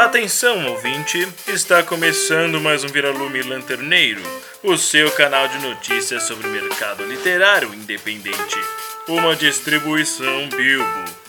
Atenção, ouvinte! Está começando mais um Viralume Lanterneiro, o seu canal de notícias sobre o mercado literário independente. Uma distribuição Bilbo.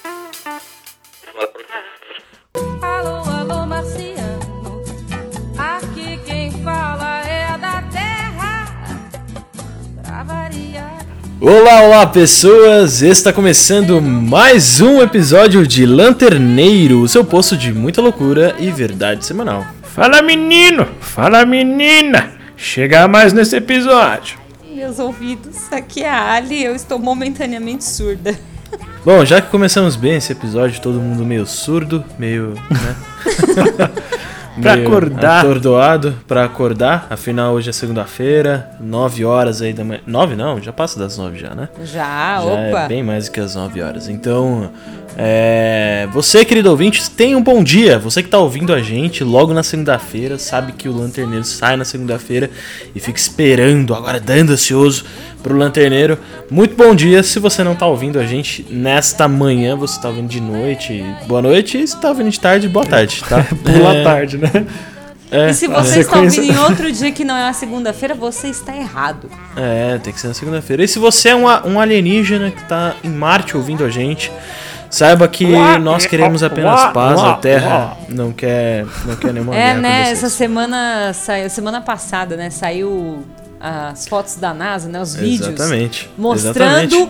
Olá, olá pessoas! Está começando mais um episódio de Lanterneiro, o seu posto de muita loucura e verdade semanal. Fala menino, fala menina, chega mais nesse episódio. Meus ouvidos, aqui é a Ali, eu estou momentaneamente surda. Bom, já que começamos bem esse episódio, todo mundo meio surdo, meio, né? Pra acordar. Atordoado pra acordar, afinal hoje é segunda-feira, 9 horas aí da manhã. 9 não, já passa das 9 já, né? Já, Já opa. é bem mais do que as 9 horas. Então, é, você, querido ouvinte, tenha um bom dia. Você que tá ouvindo a gente logo na segunda-feira, sabe que o Lanterneiro sai na segunda-feira e fica esperando, aguardando ansioso pro Lanterneiro. Muito bom dia. Se você não tá ouvindo a gente nesta manhã, você tá ouvindo de noite, boa noite. E se tá ouvindo de tarde, boa tarde, tá? Pula É, tarde, né? É, E se é. você está sequência- ouvindo em outro dia que não é a segunda-feira, você está errado. É, tem que ser na segunda-feira. E se você é um, um alienígena que tá em Marte ouvindo a gente, saiba que Uá, nós queremos apenas uá, paz, uá, a Terra não quer, não quer nenhuma é, guerra com né? vocês. Essa semana saiu, semana passada, né? Saiu as fotos da NASA, né? Os vídeos Exatamente. mostrando exatamente.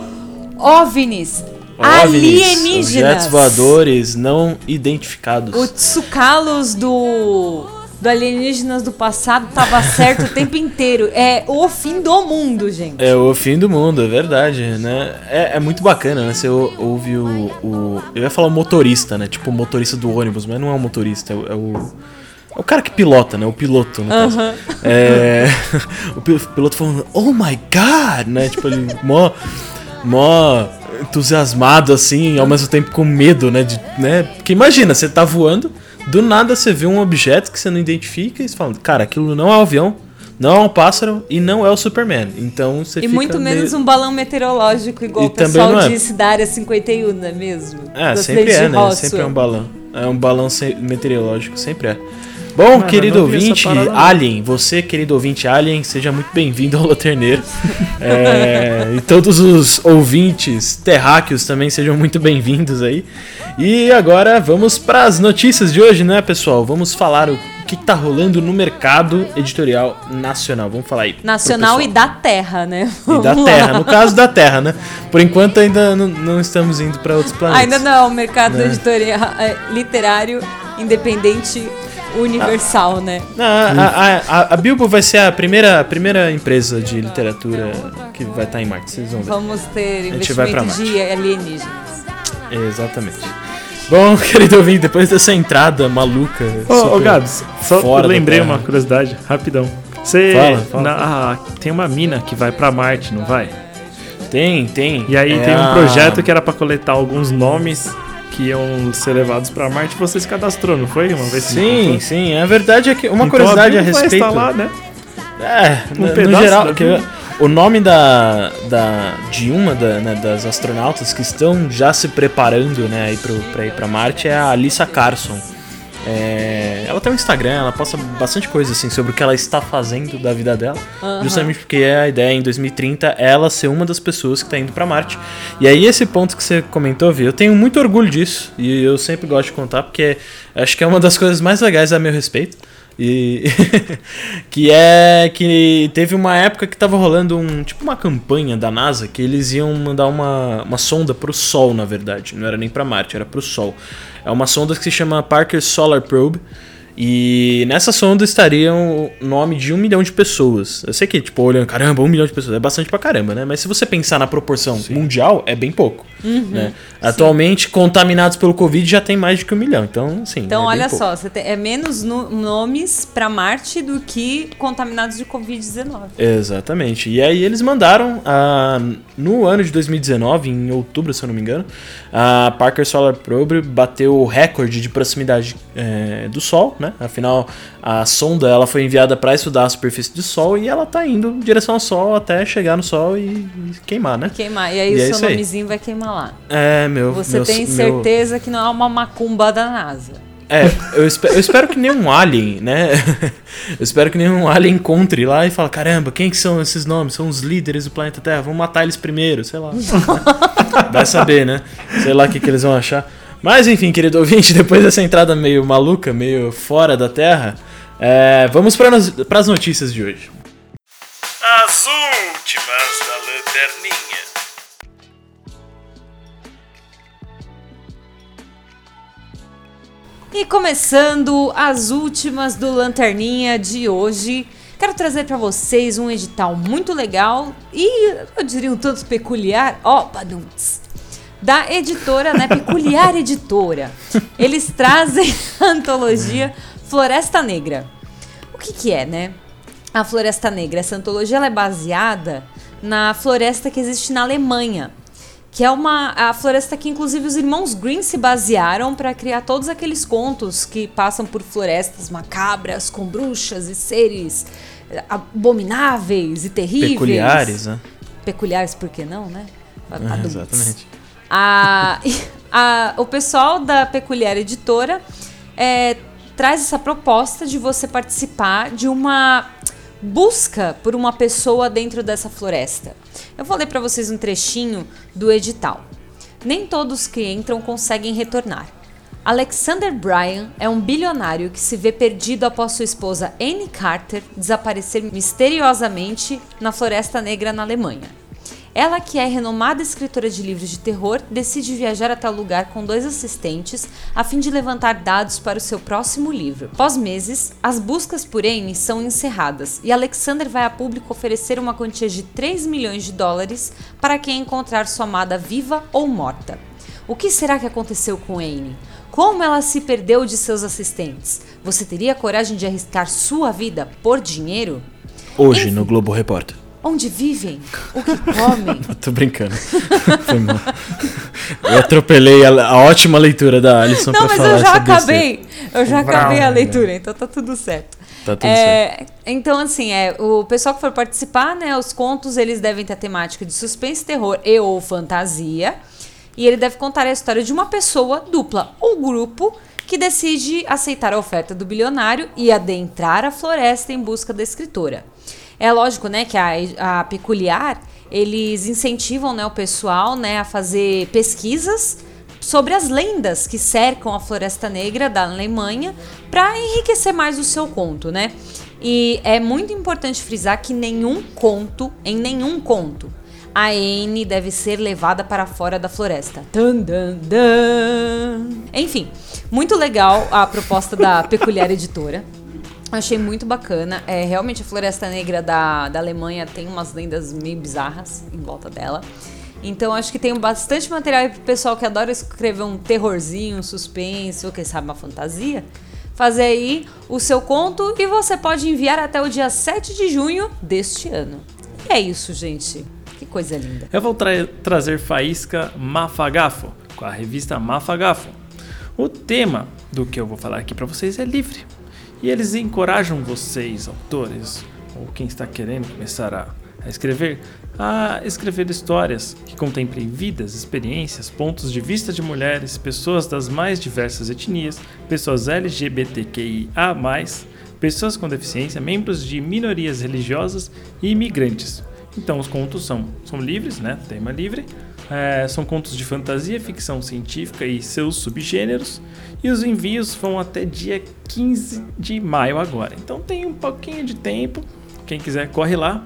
OVNIs, OVNIs, alienígenas. Objetos voadores não identificados. O Tsukalos do do alienígenas do passado tava certo o tempo inteiro. É o fim do mundo, gente. É o fim do mundo, é verdade, né? É, é muito bacana, né? Você ou- ouve o, o- Eu ia falar o motorista, né? Tipo o motorista do ônibus, mas não é o motorista, é o. É o, o cara que pilota, né? O piloto, no caso. Aham. É, o pi- piloto falando, oh my god, né? Tipo, ele mó, mó entusiasmado assim, ao mesmo tempo com medo, né? De, né? Porque imagina, você tá voando, do nada você vê um objeto que você não identifica e você fala, cara, aquilo não é um avião, não é um pássaro e não é o Superman. Então você E muito menos meio- um balão meteorológico, igual E o pessoal é. disse da área 51, não é mesmo? É, sempre é, né? Sempre é um balão. É um balão meteorológico, sempre é. Bom, Mano, querido ouvinte. Alien, você, querido ouvinte Alien, seja muito bem-vindo ao Loterneiro. É, e todos os ouvintes terráqueos também sejam muito bem-vindos aí. E agora vamos para as notícias de hoje, né, pessoal? Vamos falar o que tá rolando no mercado editorial nacional. Vamos falar aí. Nacional e da Terra, né? E da Vamos Terra, lá. no caso da Terra, né? Por enquanto ainda não, não estamos indo para outros planetas. Ainda não, o mercado Né? editorial, é, literário, independente, universal, né? Não, a, a, a, a Bilbo vai ser a primeira, a primeira empresa de literatura que vai estar em Marte, vocês vão ver. Vamos ter investimento de alienígenas. Exatamente. Bom, querido ouvinte, depois dessa entrada maluca. Ô, ô super- Gabs, só lembrei uma curiosidade, rapidão. Você. Fala, fala. na- ah, tem uma mina que vai pra Marte, não vai? Tem, tem. E aí É tem um a- projeto que era pra coletar alguns nomes que iam ser levados pra Marte. Você se cadastrou, não foi? Uma vez Sim, sim. A verdade é que uma Então, curiosidade a vai respeito. estar lá, né? É, Um no, no geral, que- o nome da, da de uma da, né, das astronautas que estão já se preparando, né, pra ir pra Marte é a Alissa Carson. É, ela tem um Instagram, ela posta bastante coisa assim sobre o que ela está fazendo da vida dela, justamente porque é a ideia em 2030 ela ser uma das pessoas que está indo pra Marte. E aí esse ponto que você comentou, Vi, eu tenho muito orgulho disso e eu sempre gosto de contar porque acho que é uma das coisas mais legais a meu respeito. E que é que teve uma época que tava rolando um tipo uma campanha da NASA que eles iam mandar uma, uma sonda pro Sol, na verdade. Não era nem pra Marte, era pro Sol. É uma sonda que se chama Parker Solar Probe. E nessa sonda estariam o nome de um milhão de pessoas. Eu sei que, tipo, olhando, caramba, um milhão de pessoas é bastante pra caramba, né? Mas se você pensar na proporção mundial, é bem pouco. Uhum. né? Atualmente, contaminados pelo Covid já tem mais de que um milhão. Então, assim. Então, é olha só, você tem- é menos no- nomes pra Marte do que contaminados de Covid-19. Exatamente. E aí eles mandaram, ah, no ano de 2019, em outubro, se eu não me engano, a Parker Solar Probe bateu o recorde de proximidade eh, do Sol, né? Afinal, a sonda ela foi enviada para estudar a superfície do Sol e ela tá indo em direção ao Sol até chegar no Sol e, e queimar, né? Queimar. E aí E é o isso seu aí. nomezinho vai queimar lá. É, meu. Você meu- tem meu- certeza que não é uma macumba da NASA. É, eu, espe- eu espero que nenhum alien, né? eu espero que nenhum alien encontre lá e fale, caramba, quem que são esses nomes? São os líderes do planeta Terra, vamos matar eles primeiro, sei lá. Vai saber, né? Sei lá o que, que eles vão achar. Mas enfim, querido ouvinte, depois dessa entrada meio maluca, meio fora da Terra, é, vamos para as notícias de hoje. E começando as últimas do Lanterninha de hoje, quero trazer para vocês um edital muito legal e eu diria um tanto peculiar, ó, badunts, da editora, né, Peculiar Editora. Eles trazem a antologia Floresta Negra. O que que é, né? A Floresta Negra, essa antologia ela é baseada na floresta que existe na Alemanha, que é uma a floresta que inclusive os irmãos Green se basearam para criar todos aqueles contos que passam por florestas macabras com bruxas e seres eh, abomináveis e terríveis. Peculiares, né? Peculiares, por que não, né? É, exatamente. A, a- o pessoal da Peculiar Editora é, traz essa proposta de você participar de uma busca por uma pessoa dentro dessa floresta. Eu vou ler para vocês um trechinho do edital. Nem todos que entram conseguem retornar. Alexander Bryan é um bilionário que se vê perdido após sua esposa Anne Carter desaparecer misteriosamente na Floresta Negra na Alemanha. Ela, que é renomada escritora de livros de terror, decide viajar até o lugar com dois assistentes a fim de levantar dados para o seu próximo livro. Após meses, as buscas por Amy são encerradas e Alexander vai a público oferecer uma quantia de 3 milhões de dólares para quem encontrar sua amada viva ou morta. O que será que aconteceu com Anne? Como ela se perdeu de seus assistentes? Você teria coragem de arriscar sua vida por dinheiro? Hoje no Globo Repórter. Onde vivem? O que comem? Tô brincando. Foi mal. Eu atropelei a, a ótima leitura da Alison Não, mas falar eu já acabei. Eu já Brau, acabei a né? leitura, então tá tudo certo. Tá tudo certo. É, então, assim, é, o pessoal que for participar, né, os contos, eles devem ter a temática de suspense, terror e ou fantasia. E ele deve contar a história de uma pessoa, dupla ou grupo, que decide aceitar a oferta do bilionário e adentrar a floresta em busca da escritora. É lógico, né, que a, a Peculiar, eles incentivam, né, o pessoal, né, a fazer pesquisas sobre as lendas que cercam a Floresta Negra da Alemanha para enriquecer mais o seu conto, né? E é muito importante frisar que nenhum conto, em nenhum conto, a Anne deve ser levada para fora da floresta. Dun, dun, dun. Enfim, muito legal a proposta da Peculiar Editora. Achei muito bacana. É, realmente a Floresta Negra da, da Alemanha tem umas lendas meio bizarras em volta dela. Então acho que tem bastante material aí pro pessoal que adora escrever um terrorzinho, um suspense, ou quem sabe uma fantasia. Fazer aí o seu conto e você pode enviar até o dia 7 de junho deste ano. E é isso, gente. Que coisa linda. Eu vou tra- trazer Faísca Mafagafo, com a revista Mafagafo. O tema do que eu vou falar aqui para vocês é livre. E eles encorajam vocês, autores, ou quem está querendo começar a, a escrever, a escrever histórias que contemplem vidas, experiências, pontos de vista de mulheres, pessoas das mais diversas etnias, pessoas LGBTQIA, pessoas com deficiência, membros de minorias religiosas e imigrantes. Então os contos são, são livres, né? Tema livre. É, são contos de fantasia, ficção científica e seus subgêneros. E os envios vão até dia 15 de maio agora. Então tem um pouquinho de tempo. Quem quiser, corre lá.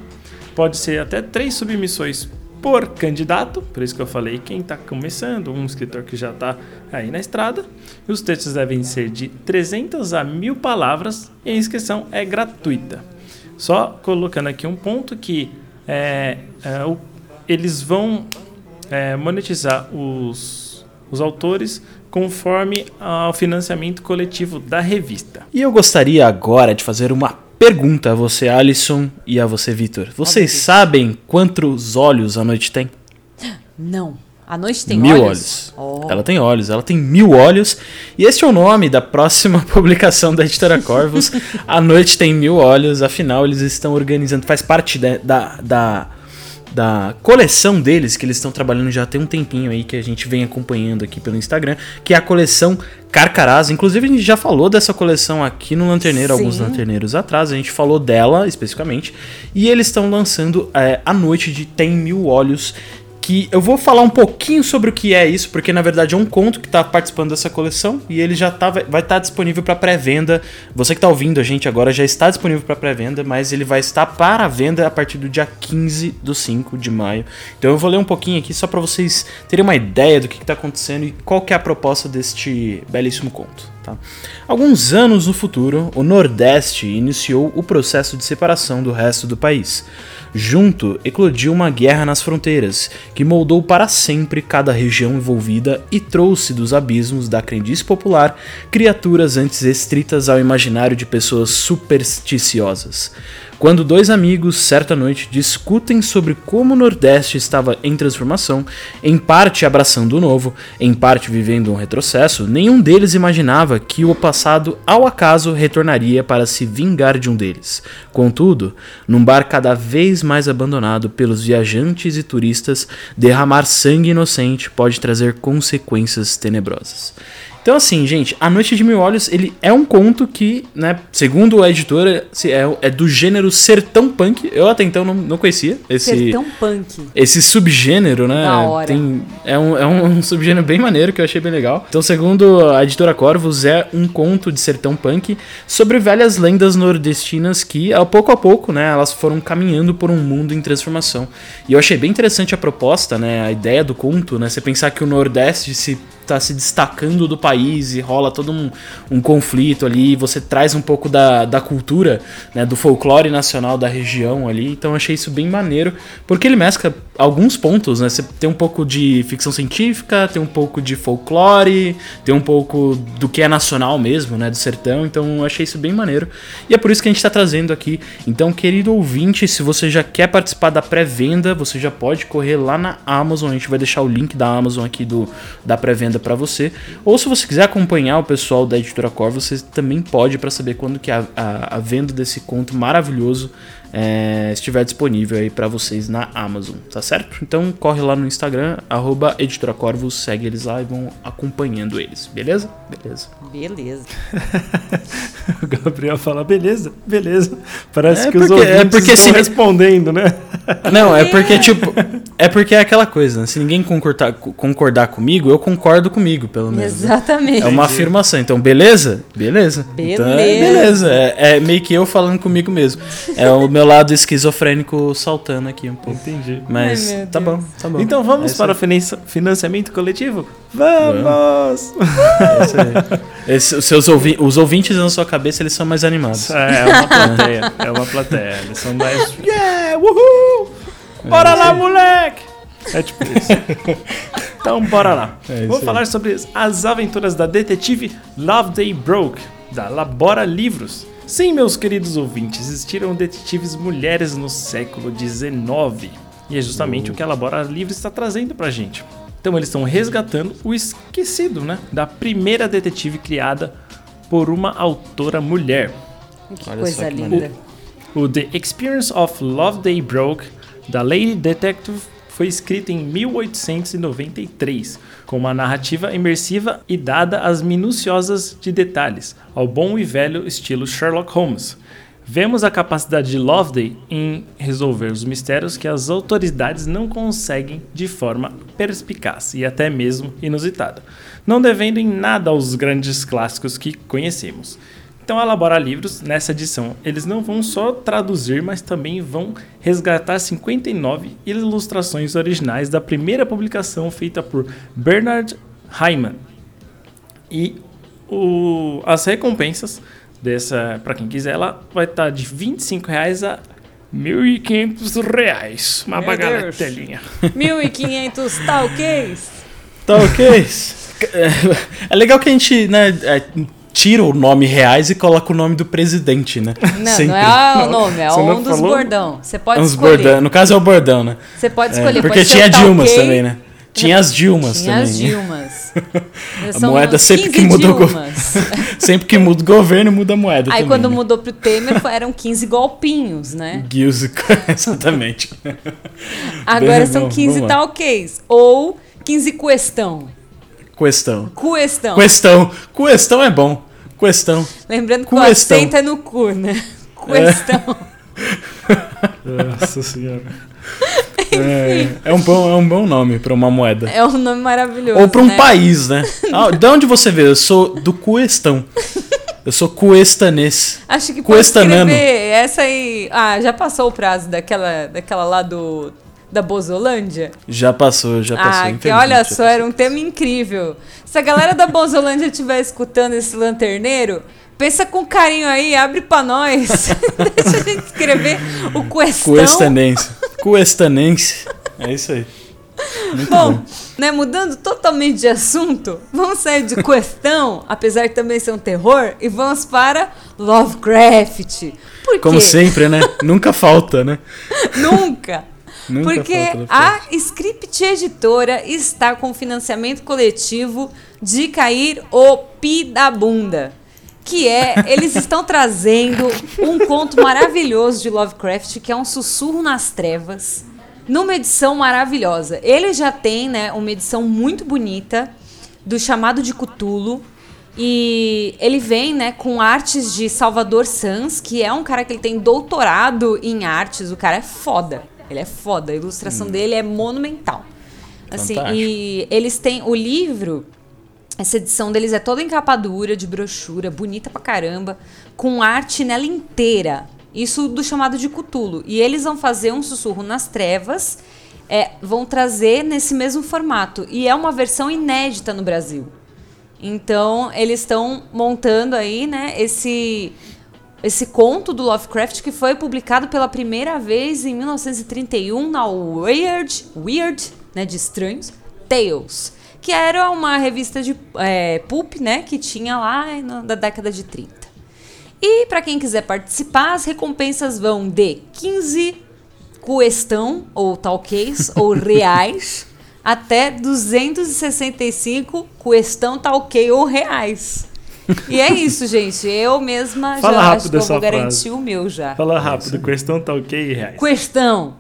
Pode ser até três submissões por candidato, por isso que eu falei quem está começando, um escritor que já está aí na estrada. Os textos devem ser de 300 a 1000 palavras e a inscrição é gratuita. Só colocando aqui um ponto que é, é, o- eles vão é, monetizar os, os autores conforme ao financiamento coletivo da revista. E eu gostaria agora de fazer uma pergunta a você, Alisson, e a você, Vitor. Vocês sabem quantos olhos a noite tem? Não. A noite tem mil olhos? olhos. Oh. Ela tem olhos, ela tem mil olhos. E este é o nome da próxima publicação da editora Corvus. a noite tem mil olhos, afinal eles estão organizando, faz parte da, da, da, da coleção deles, que eles estão trabalhando já tem um tempinho aí, que a gente vem acompanhando aqui pelo Instagram, que é a coleção Carcarás. Inclusive, a gente já falou dessa coleção aqui no Lanterneiro, Sim. alguns lanterneiros atrás, a gente falou dela especificamente, e eles estão lançando é, a noite de Tem Mil Olhos. Que eu vou falar um pouquinho sobre o que é isso, porque na verdade é um conto que está participando dessa coleção e ele já tá, vai estar disponível para pré-venda. Você que está ouvindo a gente agora já está disponível para pré-venda, mas ele vai estar para venda a partir do dia 15 do 5 de maio. Então eu vou ler um pouquinho aqui só para vocês terem uma ideia do que está acontecendo e qual que é a proposta deste belíssimo conto. Tá? Alguns anos no futuro, o Nordeste iniciou o processo de separação do resto do país. Junto, eclodiu uma guerra nas fronteiras, que moldou para sempre cada região envolvida e trouxe dos abismos da crendice popular criaturas antes restritas ao imaginário de pessoas supersticiosas. Quando dois amigos, certa noite, discutem sobre como o Nordeste estava em transformação, em parte abraçando o novo, em parte vivendo um retrocesso, nenhum deles imaginava que o passado, ao acaso, retornaria para se vingar de um deles. Contudo, num bar cada vez mais abandonado pelos viajantes e turistas, derramar sangue inocente pode trazer consequências tenebrosas. Então, assim, gente, A Noite de Mil Olhos, ele é um conto que, né, segundo a editora, é, é do gênero sertão punk. Eu até então não, não conhecia esse, Sertão punk. esse subgênero, né? Da hora. Tem, é um, é um subgênero bem maneiro que eu achei bem legal. Então, segundo a editora Corvus, é um conto de sertão punk sobre velhas lendas nordestinas que, ao pouco a pouco, né, elas foram caminhando por um mundo em transformação. E eu achei bem interessante a proposta, né, a ideia do conto, né? Você pensar que o Nordeste se tá se destacando do país e rola todo um, um conflito ali, você traz um pouco da, da cultura, né, do folclore nacional da região ali, então achei isso bem maneiro, porque ele mescla alguns pontos, né, você tem um pouco de ficção científica, tem um pouco de folclore, tem um pouco do que é nacional mesmo, né, do sertão, então achei isso bem maneiro, e é por isso que a gente tá trazendo aqui, então querido ouvinte, se você já quer participar da pré-venda, você já pode correr lá na Amazon, a gente vai deixar o link da Amazon aqui do, da pré-venda para você. Ou se você quiser acompanhar o pessoal da editora Cor, você também pode para saber quando que a, a, a venda desse conto maravilhoso é, estiver disponível aí para vocês na Amazon, tá certo? Então corre lá no Instagram, arroba editora Corvus, segue eles lá e vão acompanhando eles, beleza? Beleza. Beleza. O Gabriel fala, beleza, beleza. Parece É que os porque- é ouvintes porque estão se- respondendo, né? Não, é porque, tipo, é porque é aquela coisa, né? Se ninguém concordar, concordar comigo, eu concordo comigo, pelo menos. né? Exatamente. É uma afirmação. Então, beleza? Beleza. Então, é Beleza. beleza. É, é meio que eu falando comigo mesmo. É o meu lado esquizofrênico saltando aqui um pouco. Entendi. Mas Ai, tá bom, tá bom. Então vamos É para o financiamento coletivo? Vamos! é isso aí. Esse- os, seus ouvi os ouvintes na sua cabeça, eles são mais animados. É, é uma plateia, é uma plateia. Eles são mais. Yeah, uhul! Bora lá, moleque! É tipo isso. Então, bora lá. É Vou aí. falar sobre as aventuras da detetive Loveday Broke, da Labora Livros. Sim, meus queridos ouvintes, existiram detetives mulheres no século XIX. E é justamente o que a Labora Livros está trazendo pra gente. Então, eles estão resgatando o esquecido, né? Da primeira detetive criada por uma autora mulher. Que Olha coisa que linda. O The Experience of Loveday Broke, da Lady Detective, foi escrito em 1893, com uma narrativa imersiva e dada as minuciosas de detalhes, ao bom e velho estilo Sherlock Holmes. Vemos a capacidade de Loveday em resolver os mistérios que as autoridades não conseguem de forma perspicaz e até mesmo inusitada, não devendo em nada aos grandes clássicos que conhecemos. Então, a Labora Livros, nessa edição, eles não vão só traduzir, mas também vão resgatar 59 ilustrações originais da primeira publicação feita por Bernard Hyman. E o- as recompensas dessa, para quem quiser, ela vai estar de 25 reais a 1.500 reais. Uma Meu bagatelinha. 1.500 talquês. Tá ok. É legal que a gente, né, é, tira o nome reais e coloca o nome do presidente, né? Não, Sempre. não é o nome, é um dos falou? bordão. Você pode Uns escolher. bordão. No caso é o bordão, né? Você pode É, escolher. porque pode tinha Dilmas talquê, também, né? Tinha as Dilmas Tinha também. as Dilmas. A moeda sempre 15 que muda Dilmas. Sempre que muda o governo, muda a moeda Aí também. quando né? mudou pro Temer eram 15 golpinhos, né? Guilds, exatamente. Agora Bem, são vamos- 15 vamos lá. talques. Ou 15 questão. Questão. Questão. Questão. Questão é bom. Questão. Lembrando que o acento é no cu, né? Questão. Nossa senhora. É, é um bom, é um bom nome pra uma moeda. É um nome maravilhoso. Ou pra um né? país, né? Ah, de onde você veio? Eu sou do Cuestão. Eu sou cuestanês. Acho que pode Cuestanano. escrever essa aí. Ah, já passou o prazo daquela, daquela lá do da Bozolândia? Já passou, já passou. ah, que olha só, era um tema incrível. Se a galera da Bozolândia estiver escutando esse lanterneiro, pensa com carinho aí, abre pra nós. Deixa a gente escrever o questão. Cuestanense. Cuestanense. É isso aí. Muito bom. Bom, né, mudando totalmente de assunto, vamos sair de questão, apesar de também ser um terror, e vamos para Lovecraft. Por Como sempre, né? Nunca falta, né? Nunca. Nunca Porque a Script Editora está com financiamento coletivo de cair o pi da bunda. Que é, eles estão trazendo um conto maravilhoso de Lovecraft, que é um sussurro nas trevas, numa edição maravilhosa. Ele já tem, né, uma edição muito bonita do chamado de Cthulhu. E ele vem, né, com artes de Salvador Sanz, que é um cara que ele tem doutorado em artes. O cara é foda. Ele é foda. A ilustração dele é monumental. Assim, Fantástico. e eles têm o livro, essa edição deles é toda em capa dura, de brochura, bonita pra caramba, com arte nela inteira. Isso do chamado de Cutulo. E eles vão fazer um sussurro nas trevas, é, vão trazer nesse mesmo formato. E é uma versão inédita no Brasil. Então, eles estão montando aí, né, esse esse conto do Lovecraft que foi publicado pela primeira vez em 1931 na Weird, Weird, né, de estranhos, Tales, que era uma revista de é, pulp, né, que tinha lá no- da década de 30. E para quem quiser participar, as recompensas vão de 15 questão ou talquês ou reais até 265 questão talquei ou reais. E é isso, gente. Eu mesma Fala já rápido acho que eu garantir o meu já. Fala rápido, questão tá ok, reais. Questão.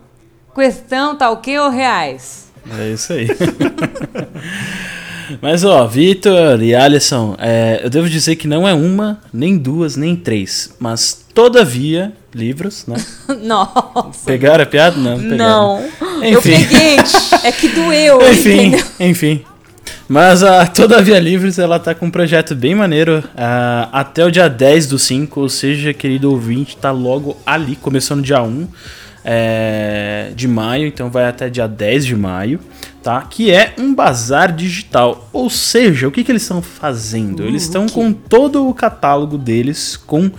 Questão talquei ou reais? É isso aí. Mas ó, Vitor e Alisson, é, eu devo dizer que não é uma, nem duas, nem três, mas todavia livros, né? Nossa. Pegaram a piada? Não, pegaram. Não. Eu Enfim. peguei. É que doeu, Enfim, entendeu? enfim. Mas a Todavia Livros, ela tá com um projeto bem maneiro ah, até o dia 10 do 5, ou seja, querido ouvinte, tá logo ali, começou no dia 1 é, de maio, então vai até dia 10 de maio, tá? Que é um bazar digital, ou seja, o que, que eles estão fazendo? Eles estão com todo o catálogo deles com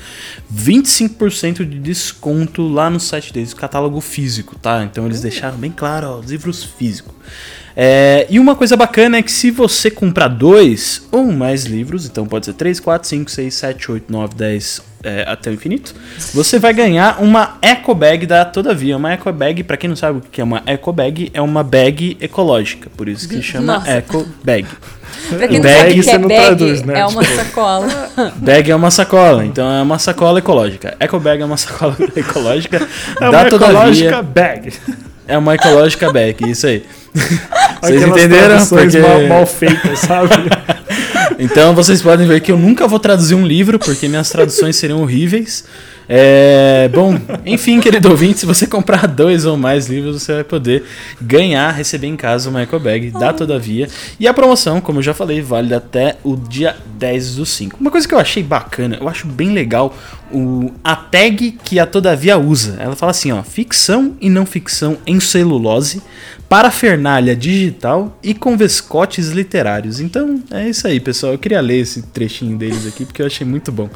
25% de desconto lá no site deles, catálogo físico, tá? Então eles deixaram bem claro, ó, os livros físicos. É, e uma coisa bacana é que se você comprar dois ou mais livros, então pode ser 3, 4, 5, 6, 7, 8, 9, 10 é, até o infinito, você vai ganhar uma eco bag da Todavia. Uma eco bag, pra quem não sabe o que é uma eco bag, é uma bag ecológica, por isso que chama Nossa. eco bag. Pra quem não Bag sabe o que você é não bag, traduz, né? é uma sacola. Bag é uma sacola, então é uma sacola ecológica. Eco bag é uma sacola ecológica É da uma Todavia. ecológica bag. É uma ecológica bag, isso aí. Vocês Aquelas entenderam? Porque... mal, mal feitas, sabe? Então vocês podem ver que eu nunca vou traduzir um livro, porque minhas traduções seriam horríveis. É, bom, enfim, querido ouvinte, se você comprar dois ou mais livros, você vai poder ganhar, receber em casa uma eco bag da Todavia. E a promoção, como eu já falei, vale até o dia 10 do 5. Uma coisa que eu achei bacana, eu acho bem legal o, a tag que a Todavia usa. Ela fala assim, ó, ficção e não ficção em celulose, parafernália digital e com vescotes literários. Então, é isso aí, pessoal. Eu queria ler esse trechinho deles aqui porque eu achei muito bom.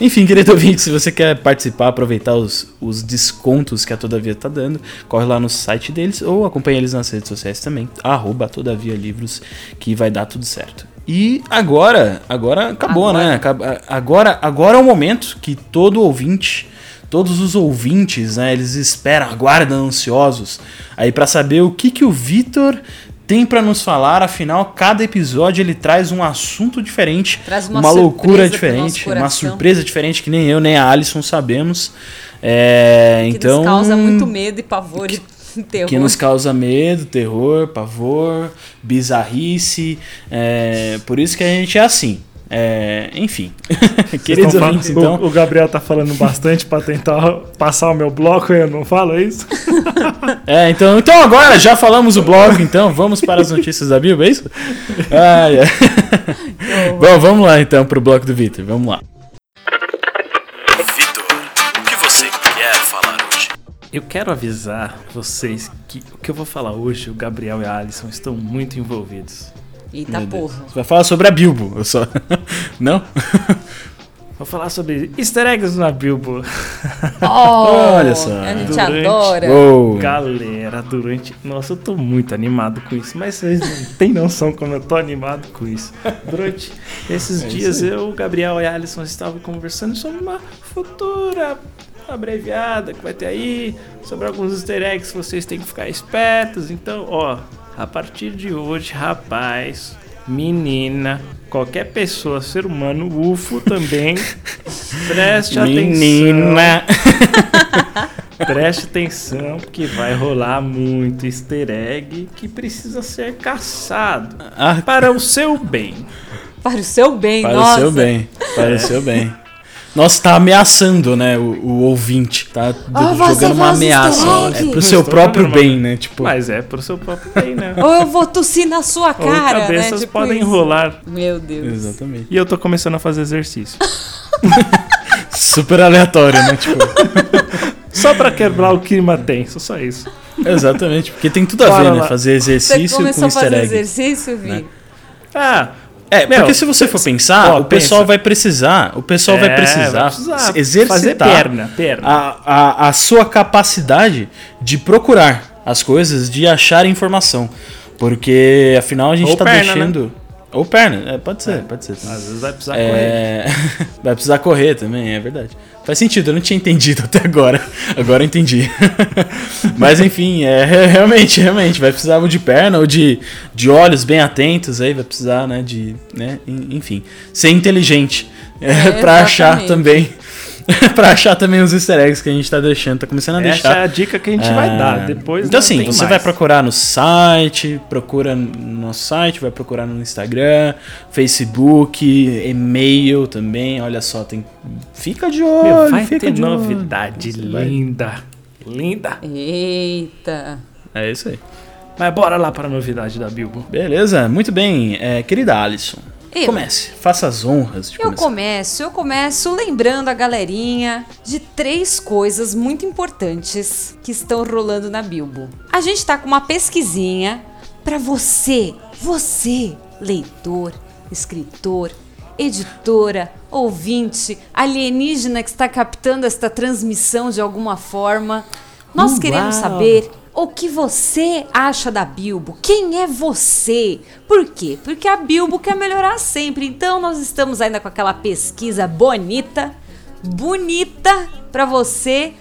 Enfim, querido ouvinte, se você quer participar, aproveitar os, os descontos que a Todavia tá dando, corre lá no site deles ou acompanha eles nas redes sociais também, arroba Todavia Livros, que vai dar tudo certo. E agora, agora acabou, Agora. né? Agora, agora é o momento que todo ouvinte, todos os ouvintes, né, eles esperam, aguardam ansiosos aí pra saber o que que o Vitor tem pra nos falar, afinal, cada episódio ele traz um assunto diferente, Traz uma uma, loucura diferente, uma surpresa diferente que nem eu nem a Alison sabemos. É, Que então causa muito medo e pavor e terror. que nos causa medo, terror, pavor, bizarrice. é, por isso que a gente é assim. É, enfim. Queridos ouvintes, então. o, o Gabriel tá falando bastante pra tentar passar o meu bloco e eu não falo, é isso? É, então, então agora já falamos o blog, então vamos para as notícias da Bíblia, é isso? Ah, é. Bom, vamos lá então pro bloco do Vitor, vamos lá. Vitor, o que você quer falar hoje? Eu quero avisar vocês que o que eu vou falar hoje, o Gabriel e a Alisson estão muito envolvidos. Eita Meu Deus. porra. Você vai falar sobre a Bilbo, eu só. Não? Vou falar sobre easter eggs na Bilbo. Oh, Olha só. A gente Durante- adora. Uou. Galera, durante. Nossa, eu tô muito animado com isso, mas vocês não têm noção como eu tô animado com isso. Durante esses É dias, eu, o Gabriel e a Alisson estavam conversando sobre uma futura abreviada que vai ter aí, sobre alguns easter eggs que vocês têm que ficar espertos. Então, ó, a partir de hoje, rapaz, menina, qualquer pessoa, ser humano, UFO também, preste atenção. Menina. Preste atenção que vai rolar muito easter egg que precisa ser caçado Ah, para o seu bem. Para o seu bem, para nossa. o seu bem. Para o seu bem. Nossa, tá ameaçando, né, o, o ouvinte. Tá você jogando uma ameaça. easter egg? É pro seu próprio bem, né? Tipo, Mas é pro seu próprio bem, né? Ou eu vou tossir na sua Ou cara, cabeças né? Tipo podem isso. rolar. Meu Deus. exatamente. E eu tô começando a fazer exercício. Super aleatório, né? Tipo, Só pra quebrar o clima tenso, só isso. exatamente. Porque tem tudo a Bora ver, né? lá. Fazer Você exercício começou com a fazer egg. exercício, Vi? né? Ah, É, Meu, porque se você for pensar, ó, o pessoal pensa. vai precisar, o pessoal vai é, precisar, precisar exercitar perna, perna. a, a, a sua capacidade de procurar as coisas, de achar informação. Porque afinal a gente tá perna, deixando. Ou perna, é, pode ser, pode ser. Às vezes vai precisar correr. É... vai precisar correr também, é verdade. Faz sentido, eu não tinha entendido até agora. Agora eu entendi. Mas enfim, é, realmente, realmente, vai precisar ou de perna ou de, de olhos bem atentos aí, vai precisar, né, de, né, en- enfim, ser inteligente é, É, pra achar também, pra achar também os easter eggs que a gente tá deixando, tá começando a Essa deixar. é a dica que a gente vai É, dar. Depois Então assim, você mais. vai procurar no site, procura no nosso site, vai procurar no Instagram, Facebook, e-mail também. Olha só, tem. Fica de olho, Meu, vai fica ter de olho. novidade vai- linda. Linda. Eita. É isso aí. Mas bora lá para a novidade da Bilbo. Beleza, muito bem. É, querida Alison, Eu. comece. Faça as honras de Eu começar. começo, eu começo lembrando a galerinha de três coisas muito importantes que estão rolando na Bilbo. A gente tá com uma pesquisinha para você, você, leitor, escritor, editora, ouvinte, alienígena que está captando esta transmissão de alguma forma. Nós Uau. queremos saber o que você acha da Bilbo? Quem é você? Por quê? Porque a Bilbo quer melhorar sempre. Então nós estamos ainda com aquela pesquisa bonita, bonita para você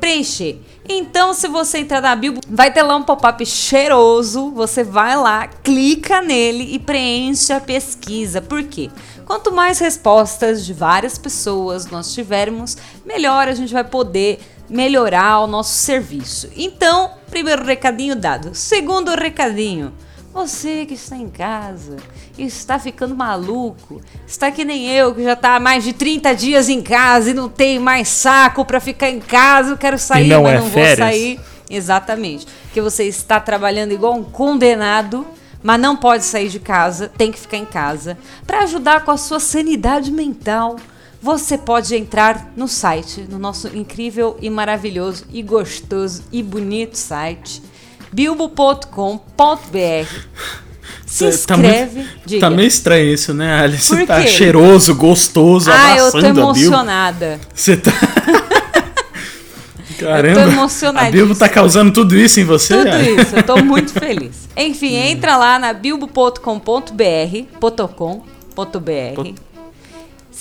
preencher. Então, se você entrar na Bilbo, vai ter lá um pop-up cheiroso. Você vai lá, clica nele e preenche a pesquisa. Por quê? Quanto mais respostas de várias pessoas nós tivermos, melhor a gente vai poder melhorar o nosso serviço. Então, primeiro recadinho dado. Segundo recadinho, você que está em casa está ficando maluco, está que nem eu que já está há mais de 30 dias em casa e não tem mais saco para ficar em casa, eu quero sair, não mas é não vou férias? sair. Exatamente. Que você está trabalhando igual um condenado, mas não pode sair de casa, tem que ficar em casa. Para ajudar com a sua sanidade mental, você pode entrar no site, no nosso incrível e maravilhoso e gostoso e bonito site bilbo.com.br. Se Tá inscreve, meio- diga. Tá meio estranho isso, né, Alice? Você tá cheiroso, gostoso, ah, eu tô emocionada. Você tá. Caramba. Eu tô emocionadíssima. A Bilbo tá causando tudo isso em você? Tudo isso, eu tô muito feliz. Enfim, entra lá na bilbo.com.br, potocom.br.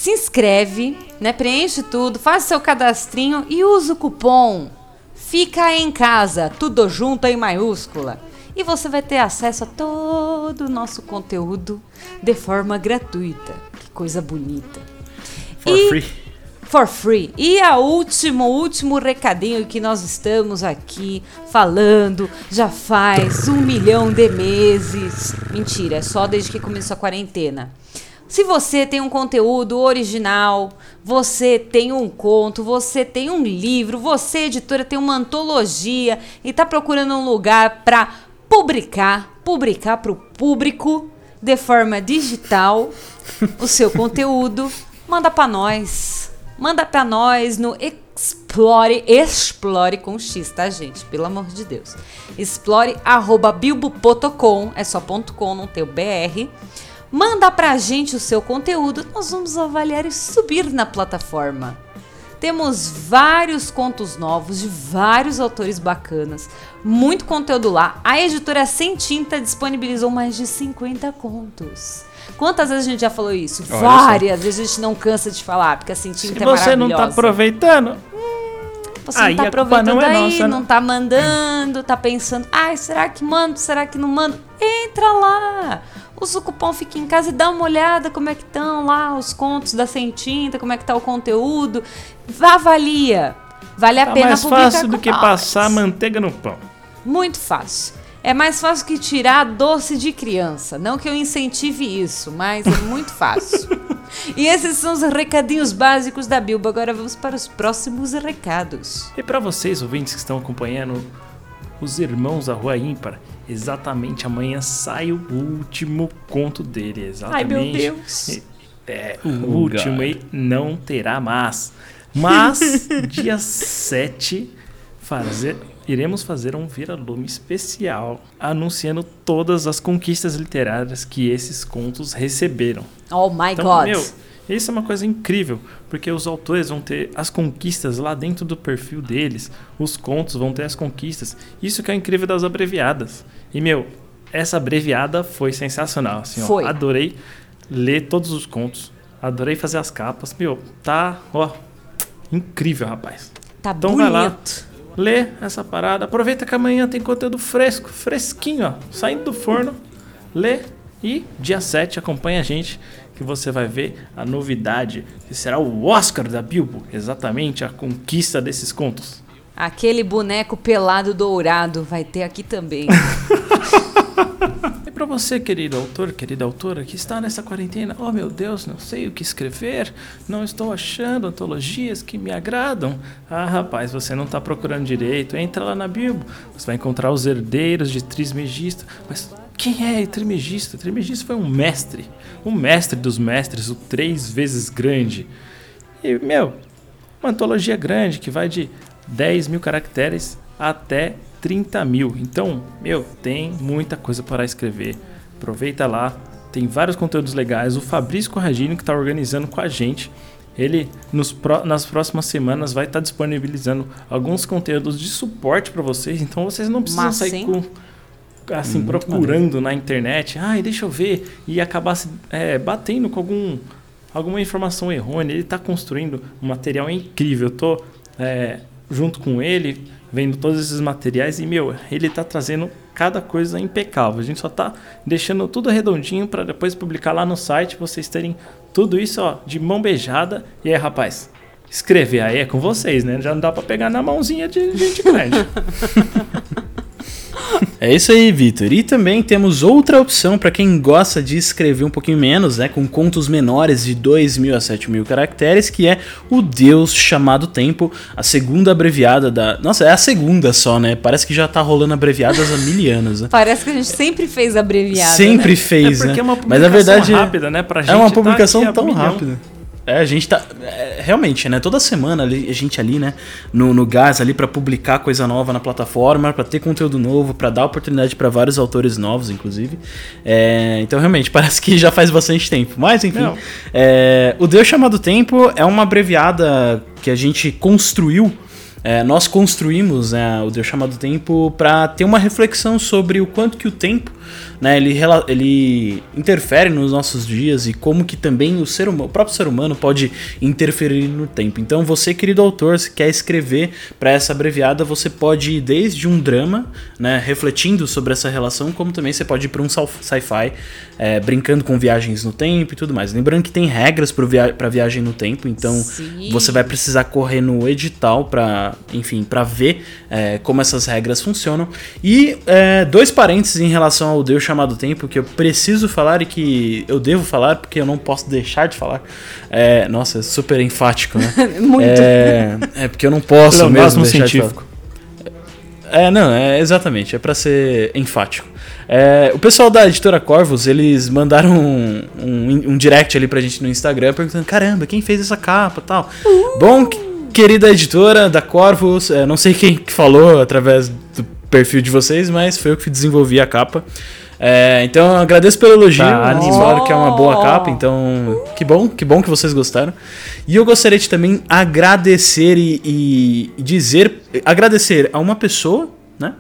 Se inscreve, né? Preenche tudo, faz seu cadastrinho e usa o cupom Fica em casa, tudo junto em maiúscula. e você vai ter acesso a todo o nosso conteúdo de forma gratuita. Que coisa bonita. For E- free. For free. E a último, último recadinho que nós estamos aqui falando já faz um milhão de meses. Mentira, é só desde que começou a quarentena. Se você tem um conteúdo original, você tem um conto, você tem um livro, você, editora, tem uma antologia e está procurando um lugar para publicar, publicar para o público de forma digital o seu conteúdo, manda para nós. Manda para nós no explore, explore com X, tá, gente? Pelo amor de Deus. Explore arroba bilbo.com, é só ponto .com, não tem o BR. Manda pra gente o seu conteúdo, nós vamos avaliar e subir na plataforma. Temos vários contos novos de vários autores bacanas, muito conteúdo lá. A editora Sem Tinta disponibilizou mais de 50 contos. Quantas vezes a gente já falou isso? Olha Várias vezes a gente não cansa de falar, porque a Sem Se Tinta é você não maravilhosa. tá aproveitando, Você Aí não tá aproveitando não é aí, nossa, né? não tá mandando, tá pensando, ai, será que mando, será que não mando? Entra lá! Usa o cupom Fica em Casa e dá uma olhada como é que estão lá os contos da Sem Tinta, como é que tá o conteúdo. Vá, avalia. Vale a tá pena mais fácil do que passar manteiga no pão. Muito fácil. É mais fácil que tirar doce de criança. Não que eu incentive isso, mas é muito fácil. e esses são os recadinhos básicos da Bilbo. Agora vamos para os próximos recados. E para vocês, ouvintes que estão acompanhando os Irmãos da Rua Ímpar, exatamente amanhã sai o último conto dele. Exatamente. Ai, meu Deus. É, o Oh, último God. e não terá mais. Mas, dia 7, fazer, iremos fazer um vira-lume especial anunciando todas as conquistas literárias que esses contos receberam. Oh my Então, God. meu, isso é uma coisa incrível, porque os autores vão ter as conquistas lá dentro do perfil deles, os contos vão ter as conquistas. Isso que é incrível das abreviadas. E, meu, essa abreviada foi sensacional. Assim, ó. Foi. adorei ler todos os contos, adorei fazer as capas. Meu, tá, ó, incrível, rapaz. Tá Então vai lá. bonito. Lê essa parada, aproveita que amanhã tem conteúdo fresco, fresquinho, ó, saindo do forno. Lê e dia 7 acompanha a gente que você vai ver a novidade, que será o Oscar da Bilbo, exatamente a conquista desses contos. Aquele boneco pelado dourado vai ter aqui também. E para você, querido autor, querida autora, que está nessa quarentena, oh meu Deus, não sei o que escrever, não estou achando antologias que me agradam. Ah, rapaz, você não está procurando direito, entra lá na Bilbo, você vai encontrar os herdeiros de Trismegisto. Mas quem é Trismegisto? Trismegisto foi um mestre, um mestre dos mestres, o três vezes grande. E, meu, uma antologia grande que vai de 10 mil caracteres até 30 mil. Então, meu, tem muita coisa para escrever. Aproveita lá, tem vários conteúdos legais. O Fabrício Corragini, que está organizando com a gente, ele nos nas próximas semanas vai estar disponibilizando alguns conteúdos de suporte para vocês. Então, vocês não precisam Massa, sair hein? com assim, procurando na internet, ai, deixa eu ver, e acabar se, é, batendo com algum, alguma informação errônea. Ele está construindo um material incrível. Eu tô é, junto com ele, vendo todos esses materiais, e, meu, ele está trazendo cada coisa impecável. A gente só tá deixando tudo redondinho para depois publicar lá no site, vocês terem tudo isso, ó, de mão beijada. E aí, rapaz, escrever aí é com vocês, né? Já não dá para pegar na mãozinha de gente grande. É isso aí, Vitor. E também temos outra opção para quem gosta de escrever um pouquinho menos, né, com contos menores de 2 mil a 7 mil caracteres, que é o Deus Chamado Tempo, a segunda abreviada da. Nossa, é a segunda só, né? Parece que já tá rolando abreviadas há mil anos, né? Parece que a gente sempre fez abreviado. Sempre né? fez, É porque né? é uma Mas publicação na verdade rápida, né? Pra é gente uma tá publicação a tão milhão. rápida. É, a gente tá. é, realmente, né? Toda semana ali- a gente ali, né? No, no gás ali pra publicar coisa nova na plataforma, pra ter conteúdo novo, pra dar oportunidade pra vários autores novos, inclusive. É, então, realmente, parece que já faz bastante tempo. Mas, enfim. É, o Deus Chamado Tempo é uma abreviada que a gente construiu é, nós construímos né, o Deus Chamado Tempo para ter uma reflexão sobre o quanto que o tempo né, ele, ele interfere nos nossos dias e como que também o, ser humano, o próprio ser humano pode interferir no tempo. Então você, querido autor, se quer escrever para essa abreviada, você pode ir desde um drama, né, refletindo sobre essa relação, como também você pode ir para um sci- sci-fi, é, brincando com viagens no tempo e tudo mais. Lembrando que tem regras para via viagem no tempo, então Sim. você vai precisar correr no edital para, enfim, para ver é, como essas regras funcionam. E é, dois parênteses em relação ao Deus chamado Tempo que eu preciso falar e que eu devo falar porque eu não posso deixar de falar. É, nossa, é super enfático, né? Muito. É, é porque eu não posso mesmo Pleonasmo deixar de científico. falar. É, não, é exatamente, é pra ser enfático. É, o pessoal da editora Corvus, eles mandaram um, um, um direct ali pra gente no Instagram perguntando: caramba, quem fez essa capa tal? Bom, que- querida editora da Corvus, é, não sei quem que falou através do perfil de vocês, mas foi eu que desenvolvi a capa. É, então eu agradeço pelo elogio. Tá animal. falaram que é uma boa capa, então que bom, que bom que vocês gostaram. E eu gostaria de também agradecer e, e dizer, agradecer a uma pessoa, né?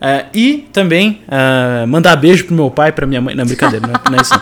É, e também é, mandar beijo pro meu pai, pra minha mãe. Não, brincadeira, não é, não é isso.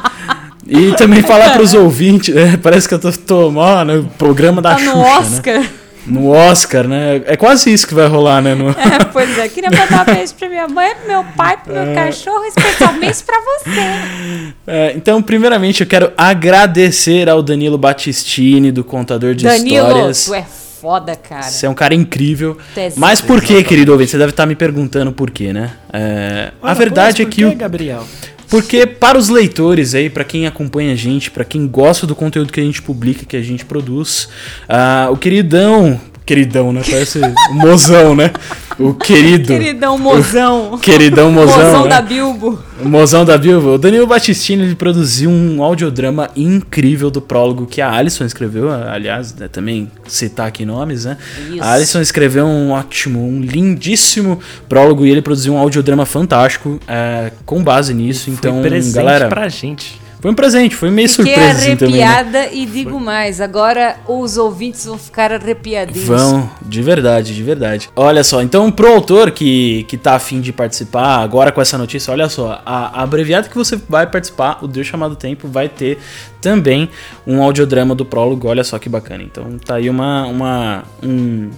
E também falar pros ouvintes, né? parece que eu tô, tô ó, no programa da Tá Xuxa, no né? No Oscar, né? É quase isso que vai rolar, né? No- É, pois é, queria mandar um beijo pra minha mãe, pro meu pai, pro meu cachorro, especialmente pra você. É, então, primeiramente, eu quero agradecer ao Danilo Battistini, do Contador de Danilo, Histórias. tu é foda, cara. Você é um cara incrível. Tu é Mas por que, querido ouvinte? Você deve estar me perguntando por quê, né? É, a Olha, verdade é pois, que por o, quê, Gabriel. Porque para os leitores aí, para quem acompanha a gente, para quem gosta do conteúdo que a gente publica, que a gente produz, ah, o queridão, queridão, né? Parece o mozão, né? O querido, Queridão mozão. queridão mozão, Mozão né? da Bilbo. O mozão da Bilbo. O Danilo Battistini ele produziu um audiodrama incrível do prólogo que a Alison escreveu. Aliás, né, também citar aqui nomes, né? Isso. A Alison escreveu um ótimo, um lindíssimo prólogo e ele produziu um audiodrama fantástico é, com base nisso. então, Foi presente galera, pra gente. Foi um presente, foi meio Fiquei surpresa assim, também. né? arrepiada e digo mais, agora os ouvintes vão ficar arrepiadinhos. Vão, de verdade, de verdade. Olha só, então pro autor que, que tá afim de participar agora com essa notícia, olha só, a, a abreviada que você vai participar, o Deus Chamado Tempo, vai ter também um audiodrama do prólogo, olha só que bacana. Então tá aí uma, uma, um,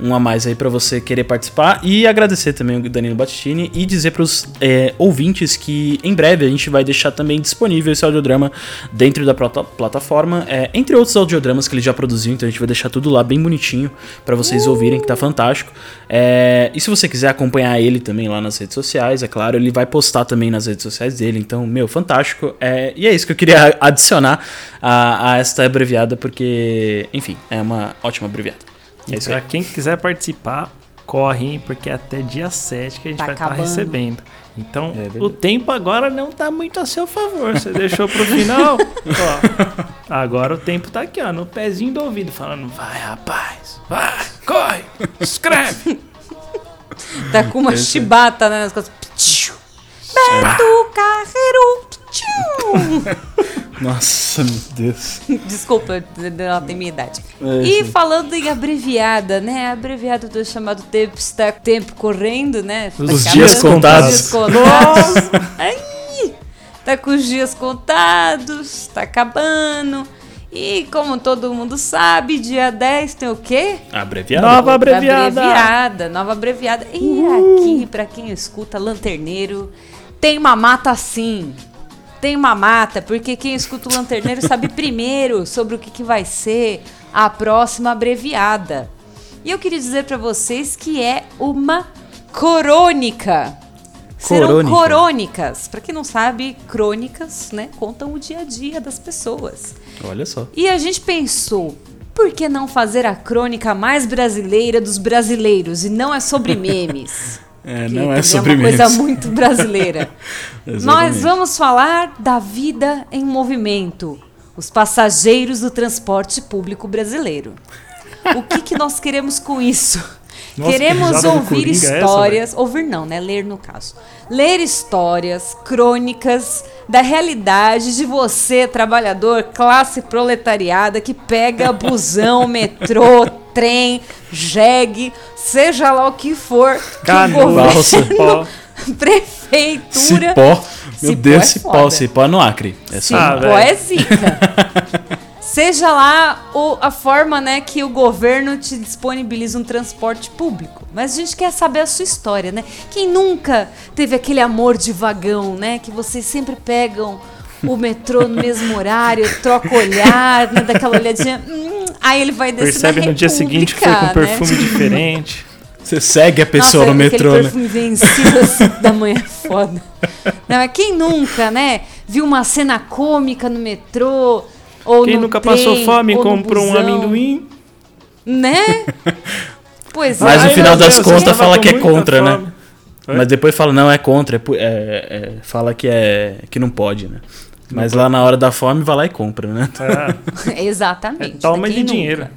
um a mais aí pra você querer participar e agradecer também o Danilo Battistini e dizer pros é, ouvintes que em breve a gente vai deixar também disponível esse audiodrama dentro da plata- plataforma, é, entre outros audiodramas que ele já produziu, então a gente vai deixar tudo lá bem bonitinho pra vocês ouvirem, que tá fantástico. É, e se você quiser acompanhar ele também lá nas redes sociais, é claro, ele vai postar também nas redes sociais dele, então, meu, fantástico. É, e é isso que eu queria adicionar a, a esta abreviada, porque, enfim, é uma ótima abreviada. É E isso pra aí. quem quiser participar, corre, hein, porque é até dia 7 que a gente Tá vai estar acabando. recebendo. Então, É o tempo agora não tá muito a seu favor. Você deixou pro final? ó, agora o tempo tá aqui, ó, no pezinho do ouvido, falando: vai, rapaz, vai, corre, escreve. Tá com uma chibata né, nas costas. Beto Carreiro. Nossa, meu Deus. Desculpa, ela tem minha idade. É, e sim. falando em abreviada, né? Abreviado do chamado tempo está tempo correndo, né? Os dias os contados. dias contados. Ai, tá com os dias contados, tá acabando. E como todo mundo sabe, dia 10 tem o quê? Abreviada? Nova abreviada. abreviada, nova abreviada. E aqui, pra quem escuta Lanterneiro, tem uma mata sim. Tem uma mata, porque quem escuta o Lanterneiro sabe primeiro sobre o que, que vai ser a próxima abreviada. E eu queria dizer pra vocês que é uma crônica. Serão Crônica. crônicas. Pra quem não sabe, crônicas, né, contam o dia a dia das pessoas. Olha só. E a gente pensou, por que não fazer a crônica mais brasileira dos brasileiros e não é sobre memes? É, não é sobre uma coisa muito brasileira. Nós vamos falar da vida em movimento, os passageiros do transporte público brasileiro. O que, que nós queremos com isso? Nossa, que Queremos do ouvir é essa, histórias, ouvir não, né? Ler no caso. Ler histórias, crônicas da realidade de você, trabalhador, classe proletariada que pega busão, metrô, trem, jegue, seja lá o que for, que Canoa, balsa, governo, prefeitura, Cipó. Meu Cipó Deus, é Cipó. foda. Cipó no Acre. É. Ah, Cipó velho. é zica. Seja lá o- a forma né, que o governo te disponibiliza um transporte público. Mas a gente quer saber a sua história, né? Quem nunca teve aquele amor de vagão, né? Que vocês sempre pegam o metrô no mesmo horário, troca olhar, né, daquela olhadinha. hum, aí ele vai descer Percebe na no dia seguinte que foi com um né? perfume diferente. Você segue a pessoa Nossa, no metrô, aquele né? perfume vencido 5 da manhã é foda. Não, mas quem nunca, né? Viu uma cena cômica no metrô? Ou Quem no nunca trem, passou fome e ou no comprou um amendoim? Né? Pois Mas é. no Ai, final das Deus, contas fala que é contra, né? fome. Mas depois fala, não, é contra. É, é- é- fala que é que não pode, né? Mas lá na hora da fome, vai lá e compra, né? É. Exatamente. É, toma né? de dinheiro. nunca?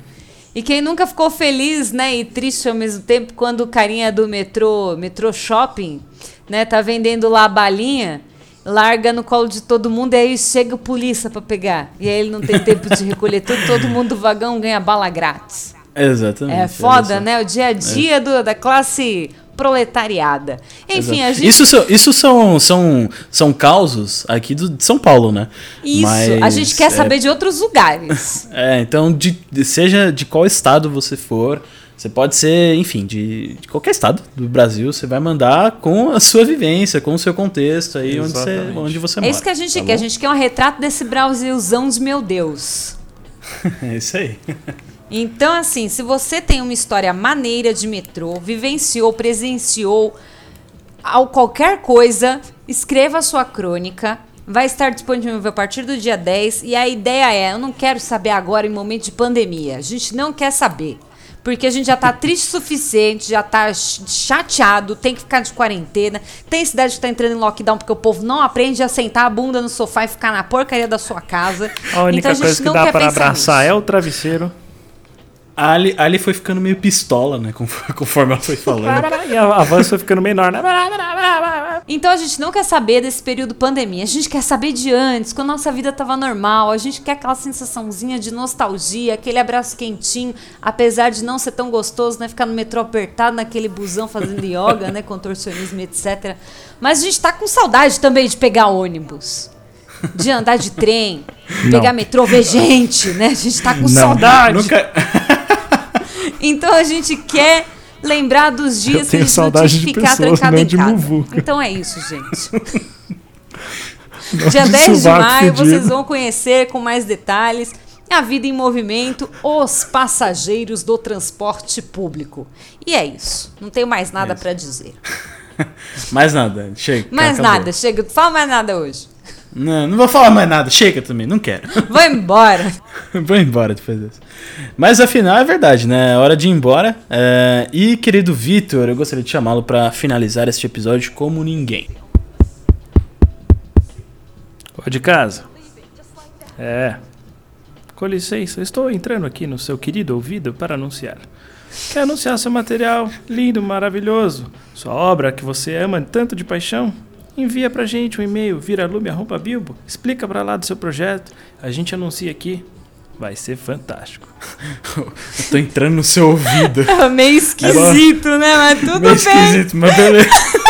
E quem nunca ficou feliz, né, e triste ao mesmo tempo quando o carinha do metrô, metrô shopping, né, tá vendendo lá a balinha, larga no colo de todo mundo e aí chega o polícia pra pegar. E aí ele não tem tempo de recolher tudo, todo mundo do vagão ganha bala grátis. Exatamente. É foda, só. né? O dia a dia do- da classe proletariada. Enfim, Exato. a gente Isso, são, isso são, são, são causos aqui do, de São Paulo, né? Isso, a Mas, gente quer é, saber de outros lugares. É, então, de, de- seja de qual estado você for, você pode ser, enfim, de, de qualquer estado do Brasil, você vai mandar com a sua vivência, com o seu contexto aí onde você, onde você É mora. isso que a gente tá quer. A bom? gente quer um retrato desse Brasilzão de meu Deus. É isso aí. Então, assim, se você tem uma história maneira de metrô, vivenciou, presenciou ao qualquer coisa, escreva a sua crônica. Vai estar disponível a partir do dia 10. E a ideia é: eu não quero saber agora em momento de pandemia. A gente não quer saber. Porque a gente já tá triste o suficiente, já tá ch- chateado, tem que ficar de quarentena. Tem cidade que tá entrando em lockdown porque o povo não aprende a sentar a bunda no sofá e ficar na porcaria da sua casa. A única então a gente coisa que não dá quer para abraçar nisso. é o travesseiro. A Ali, a Ali foi ficando meio pistola, né? Conforme, ela foi falando. E a, a voz foi ficando menor, né? Então a gente não quer saber desse período pandemia, a gente quer saber de antes, quando a nossa vida tava normal, a gente quer aquela sensaçãozinha de nostalgia, aquele abraço quentinho, apesar de não ser tão gostoso, né, ficar no metrô apertado naquele busão fazendo yoga, né, contorcionismo, etc. Mas a gente tá com saudade também de pegar ônibus. De andar de trem, pegar metrô, ver gente, né? A gente tá com saudade. Nunca... Então a gente quer lembrar dos dias que a gente não tinha que ficar pessoas, trancado em casa. muvuca. Então é isso, gente. Dia de 10 de maio fedido. vocês vão conhecer com mais detalhes a vida em movimento, os passageiros do transporte público. E é isso. Não tenho mais nada pra dizer. Mais nada, chega. Mais acabou. nada, chega. Fala mais nada hoje. Não, não vou falar mais nada, chega também, não quero. Vou embora. Vou embora depois dessa. Mas afinal é verdade, né? É hora de ir embora. É, E querido Vitor, eu gostaria de chamá-lo pra finalizar este episódio como ninguém. Ô, de casa. É. Com licença, estou entrando aqui no seu querido ouvido para anunciar. Quer anunciar seu material lindo, maravilhoso, sua obra que você ama tanto de paixão? Envia pra gente um e-mail, viralume.bilbo, explica pra lá do seu projeto, a gente anuncia aqui. Vai ser fantástico. Eu tô entrando no seu ouvido. Meio esquisito, né? Mas tudo Meio bem. esquisito, mas beleza.